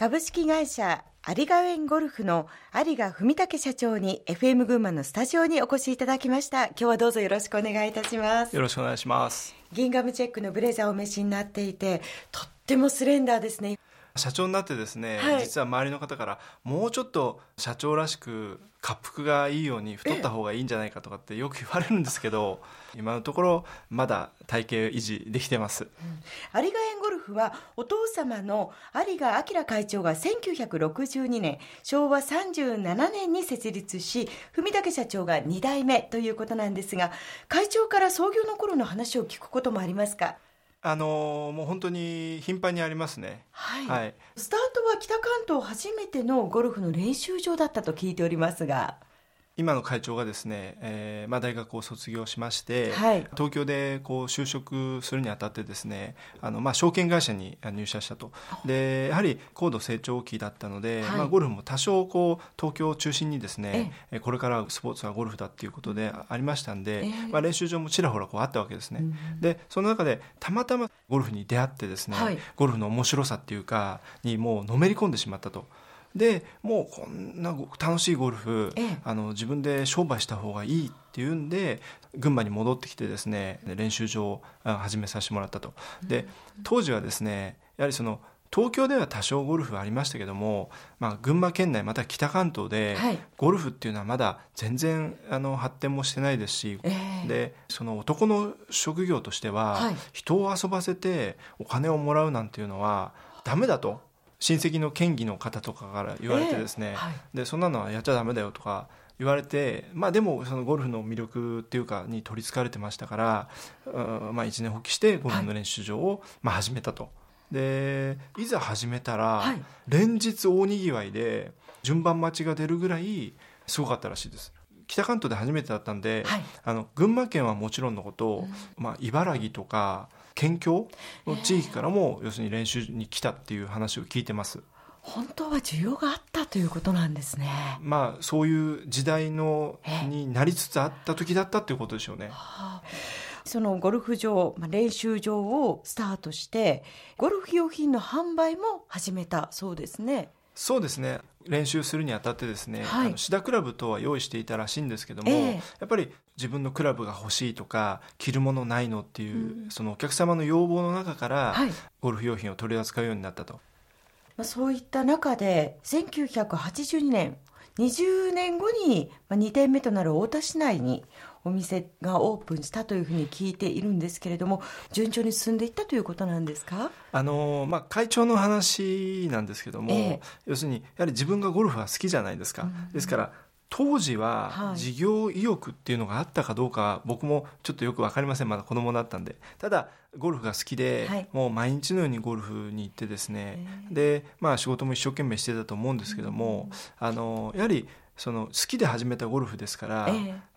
株式会社有賀園ゴルフの有賀文武社長に FM 群馬のスタジオにお越しいただきました。今日はどうぞよろしくお願いいたします。よろしくお願いします。ギンガムチェックのブレザーをお召しになっていてとってもスレンダーですね。社長になってですね、はい、実は周りの方からもうちょっと社長らしく滑腹がいいように太った方がいいんじゃないかとかってよく言われるんですけど今のところまだ体型維持できてます、うん、有賀園ゴルフはお父様の有賀明会長が1962年昭和37年に設立し文武社長が2代目ということなんですが会長から創業の頃の話を聞くこともありますか？あのもう本当に頻繁にありますね、はい、はい、スタートは北関東初めてのゴルフの練習場だったと聞いておりますが今の会長がですね、えーまあ、大学を卒業しまして、はい、東京でこう就職するにあたってですねあの、まあ、証券会社に入社したと。でやはり高度成長期だったので、はい、まあ、ゴルフも多少こう東京を中心にですねえこれからスポーツはゴルフだっていうことでありましたんで、えー、まあ、練習場もちらほらこうあったわけですね、うん、でその中でたまたまゴルフに出会ってですね、はい、ゴルフの面白さっていうかにもうのめり込んでしまったと。でもうこんな楽しいゴルフ、ええ、あの自分で商売した方がいいっていうんで群馬に戻ってきてですね練習場を始めさせてもらったと。で当時はですねやはりその東京では多少ゴルフはありましたけども、まあ、群馬県内また北関東でゴルフっていうのはまだ全然あの発展もしてないですし、えー、でその男の職業としては、人を遊ばせてお金をもらうなんていうのはダメだと親戚の県議の方とかから言われてですね、えーはい、でそんなのはやっちゃだめだよとか言われて、まあ、でもそのゴルフの魅力っていうかに取りつかれてましたから、まあ、一年発起してゴルフの練習場をまあ始めたと。でいざ始めたら、はい、連日大にぎわいで順番待ちが出るぐらいすごかったらしいです。北関東で初めてだったんで、はい、あの群馬県はもちろんのこと、うん、まあ、茨城とか県境の地域からも、要するに練習に来たっていう話を聞いてます。本当は需要があったということなんですね。まあそういう時代のになりつつあった時だったっていうことでしょうね。そのゴルフ場、まあ、練習場をスタートしてゴルフ用品の販売も始めたそうですね。そうですね練習するにあたってですね、はい、あのシダクラブとは用意していたらしいんですけども、えー、やっぱり自分のクラブが欲しいとか着るものないのっていう、うん、そのお客様の要望の中から、はい、ゴルフ用品を取り扱うようになったと。まあ、そういった中で1982年20年後に2店目となる太田市内にお店がオープンしたというふうに聞いているんですけれども順調に進んでいったということなんですか？あの、まあ、会長の話なんですけども、え。要するにやはり自分がゴルフは好きじゃないですか、うん、ですから当時は事業意欲っていうのがあったかどうか僕もちょっとよく分かりません。まだ子供だったんで。ただゴルフが好きで、はい、もう毎日のようにゴルフに行ってですね。でまあ仕事も一生懸命してたと思うんですけども、あのやはりその好きで始めたゴルフですから、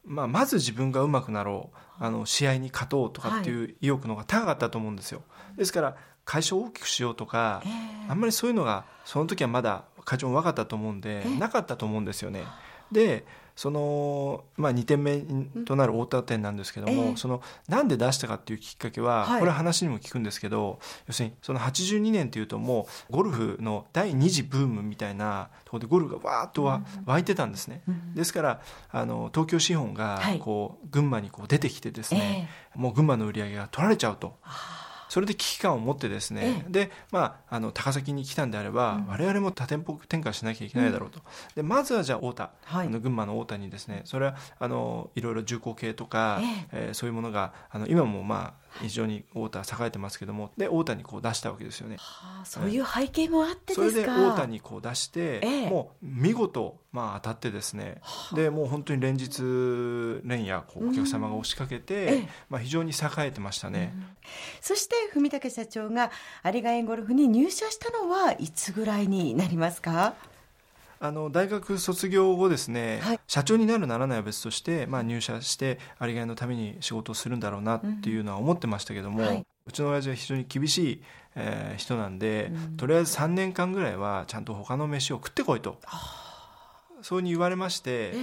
まあ、まず自分が上手くなろう。あの試合に勝とうとかっていう意欲の方が高かったと思うんですよ。ですから会社を大きくしようとか、あんまりそういうのがその時はまだ会長も分かったと思うんで、なかったと思うんですよね。でその、まあ、2点目となる太田店なんですけども、えー、そのなんで出したかっていうきっかけは、はい、これは話にも聞くんですけど要するにその82年っていうともうゴルフの第二次ブームみたいなところでゴルフがわーっとわ、湧いてたんですね、うん、ですからあの東京資本がこう、群馬にこう出てきてですね、えー、もう群馬の売り上げが取られちゃうと。それで危機感を持ってですね、で、まあ、あの、高崎に来たんであれば、うん、我々も多店舗展開しなきゃいけないだろうと。で、まずはじゃあ、太田、はい、あの群馬の太田にですね、それは、あの、いろいろ重工系とか、え。えー、そういうものが、あの、今もまあ、非常に太田栄えてますけどもで太田にこう出したわけですよね、はあ、そういう背景もあってそれで太田にこう出して、ええ、もう見事、まあ、当たってですね、はあ、でもう本当に連日連夜こうお客様が押しかけて、え、まあ、非常に栄えてましたね、うん、そして文武社長が有賀園ゴルフに入社したのはいつぐらいになりますか？あの大学卒業後ですね、はい、社長になるならないは別として、まあ、入社してありがいのために仕事をするんだろうなっていうのは思ってましたけども、うんはい、うちの親父は非常に厳しい、えー、人なんで、うん、とりあえず3年間ぐらいはちゃんと他の飯を食ってこいと、そうに言われまして、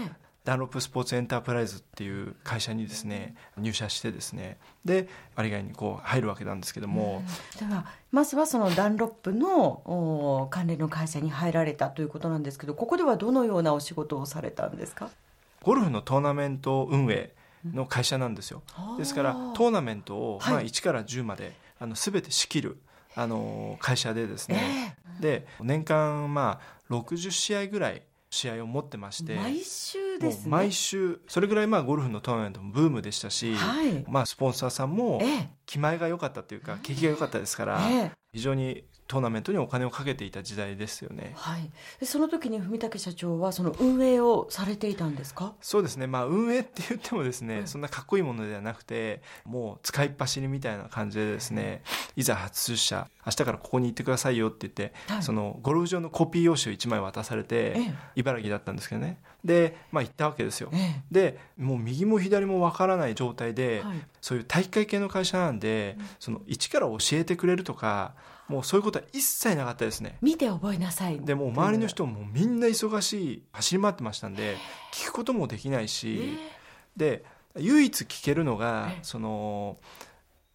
ダンロップスポーツエンタープライズっていう会社にですね入社してですねで有賀にこう入るわけなんですけども、ではまずはそのダンロップの関連の会社に入られたということなんですけどここではどのようなお仕事をされたんですか？ゴルフのトーナメント運営の会社なんですよ、ですからトーナメントを、まあ、1から10まであの全て仕切るあの会社でですね、えー、で年間まあ60試合ぐらい試合を持ってまして。毎週ですね。毎週それぐらいまあゴルフのトーナメントもブームでしたし、はい、まあスポンサーさんも気前が良かったというか景気が良かったですから、非常にトーナメントにお金をかけていた時代ですよね。はい。その時に文武社長はその運営をされていたんですか？そうですね。まあ運営って言ってもですね、そんなかっこいいものではなくて、もう使いっ走りみたいな感じでですね、いざ初出社、明日からここに行ってくださいよって言って、はい、そのゴルフ場のコピー用紙を1枚渡されて、茨城だったんですけどね。で、まあ行ったわけですよ。で、もう右も左もわからない状態で、はい、そういう体育会系の会社なんで、その一から教えてくれるとか。もうそういうことは一切なかったですね。見て覚えなさい。でも周りの人もみんな忙しい走り回ってましたんで聞くこともできないしで唯一聞けるのがその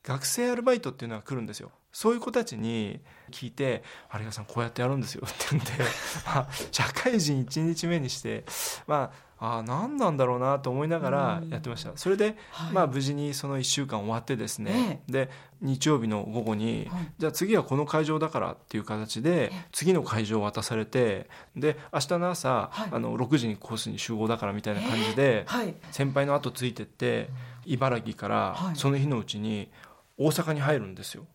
学生アルバイトっていうのが来るんですよそういう子たちに聞いて「有賀さんこうやってやるんですよ」って言うんで、まあ、社会人1日目にしてまああ何なんだろうなと思いながらやってました、それで、はい、まあ、無事にその1週間終わってですね、ええ、で日曜日の午後に、はい、じゃあ次はこの会場だからっていう形で次の会場を渡されてで明日の朝、はい、あの6時にコースに集合だからみたいな感じで、先輩の後ついてって茨城からその日のうちに大阪に入るんですよ。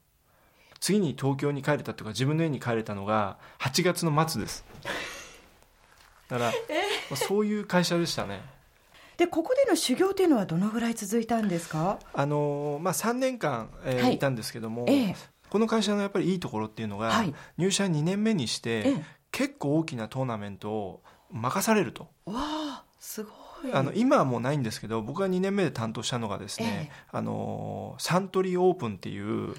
次に東京に帰れたとか自分の家に帰れたのが8月の末です。だから、えー、そういう会社でしたね。でここでの修行というのはどのぐらい続いたんですか？あの、まあ、3年間、えー、はい、いたんですけども、えー、この会社のやっぱりいいところっていうのが、はい、入社2年目にして、えー、結構大きなトーナメントを任されると。わあすごいあの今はもうないんですけど僕が2年目で担当したのがですね、えー、あのサントリーオープンっていう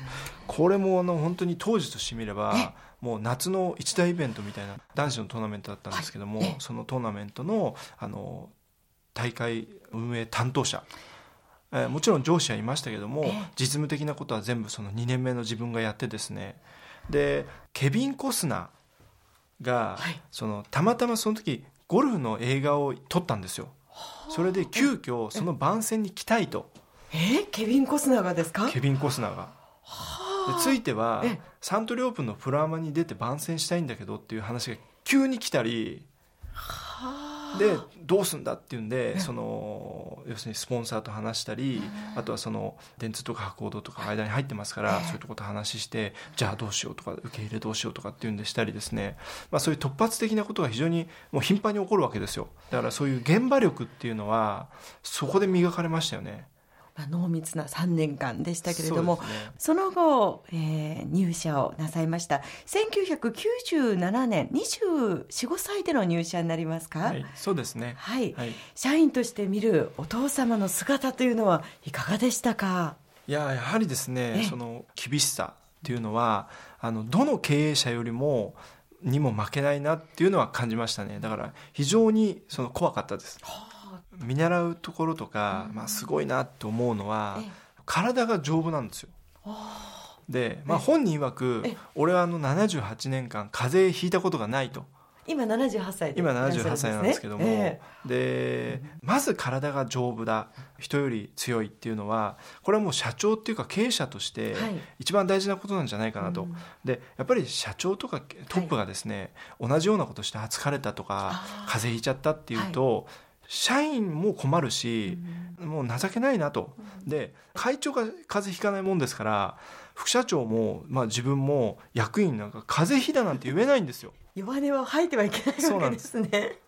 これもあの本当に当時としてみればもう夏の一大イベントみたいな男子のトーナメントだったんですけども、はい、そのトーナメントのあの大会運営担当者えー、もちろん上司はいましたけども実務的なことは全部その2年目の自分がやってですねでケビン・コスナーが、はい、そのたまたまその時ゴルフの映画を撮ったんですよそれで急遽その番宣に来たいと。えケビン・コスナーがですか？ケビン・コスナーが。でついてはサントリーオープンのプロアマに出て番宣したいんだけどっていう話が急に来たりでどうすんだっていうんでその要するにスポンサーと話したりあとはその電通とか博報とか間に入ってますからそういうとこと話してじゃあどうしようとか受け入れどうしようとかっていうんでしたりですね。まあそういう突発的なことが非常にもう頻繁に起こるわけですよ。だからそういう現場力っていうのはそこで磨かれましたよね。まあ、濃密な3年間でしたけれどもそ、ね,、の後、えー、入社をなさいました。1997年245歳での入社になりますか、はい、そうですね、はい、はい、社員として見るお父様の姿というのはいかがでしたか？いややはりですねその厳しさっていうのはあのどの経営者よりもにも負けないなっていうのは感じましたね。だから非常にその怖かったです。はあ見習うところとか、まあ、すごいなと思うのは体が丈夫なんですよ。で、まあ、本人曰く俺はあの78年間風邪ひいたことがないと。今78歳今78歳なんですけども、えー、でまず体が丈夫だ。人より強いっていうのはこれはもう社長っていうか経営者として一番大事なことなんじゃないかなと、はい、でやっぱり社長とかトップがですね、はい、同じようなことして疲れたとか風邪ひいちゃったっていうと、はい社員も困るし、もう情けないなと。で会長が風邪ひかないもんですから副社長も、まあ、自分も役員なんか風邪ひだなんて言えないんですよ。弱音は吐いてはいけないわけですね。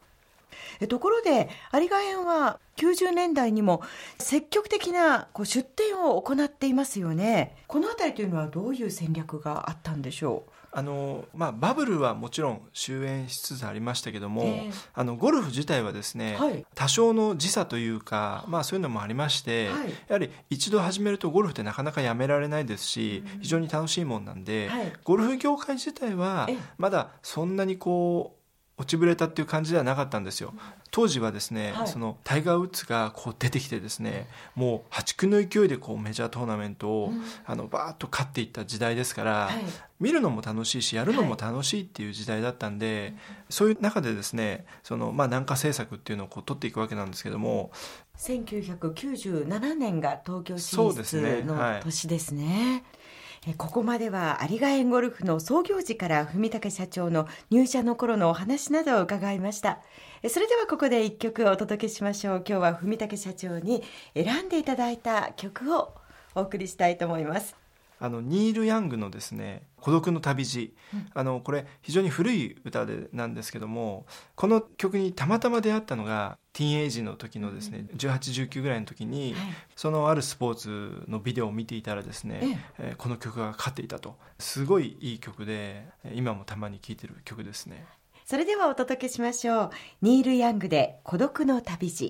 えところで有賀園は90年代にも積極的なこう出店を行っていますよねこの辺りというのはどういう戦略があったんでしょう？あのまあ、バブルはもちろん終焉しつつありましたけども、えー、あのゴルフ自体はですね、はい、多少の時差というか、まあ、そういうのもありまして、はい、やはり一度始めるとゴルフってなかなかやめられないですし、非常に楽しいもんなんで、はい、ゴルフ業界自体はまだそんなにこう落ちぶれたっていう感じではなかったんですよ。当時はですね、はい、そのタイガー・ウッズがこう出てきてですねもう破竹の勢いでこうメジャートーナメントを、うん、あのバーッと勝っていった時代ですから、はい、見るのも楽しいしやるのも楽しいっていう時代だったんで、はい、そういう中でですねその、まあ、南下政策っていうのをこう取っていくわけなんですけども1997年が東京進出の年ですね。ここまでは有賀園ゴルフの創業時から文武社長の入社の頃のお話などを伺いました。それではここで1曲お届けしましょう。今日は文武社長に選んでいただいた曲をお送りしたいと思います。あのニール・ヤングのですね「孤独の旅路」うん、あのこれ非常に古い歌でなんですけどもこの曲にたまたま出会ったのがティーンエイジの時のですね、うん、1819ぐらいの時に、はい、そのあるスポーツのビデオを見ていたらですね、えー、この曲がかかっていたと。すごいいい曲で今もたまに聴いてる曲ですね。それではお届けしましょう。ニール・ヤングで「孤独の旅路」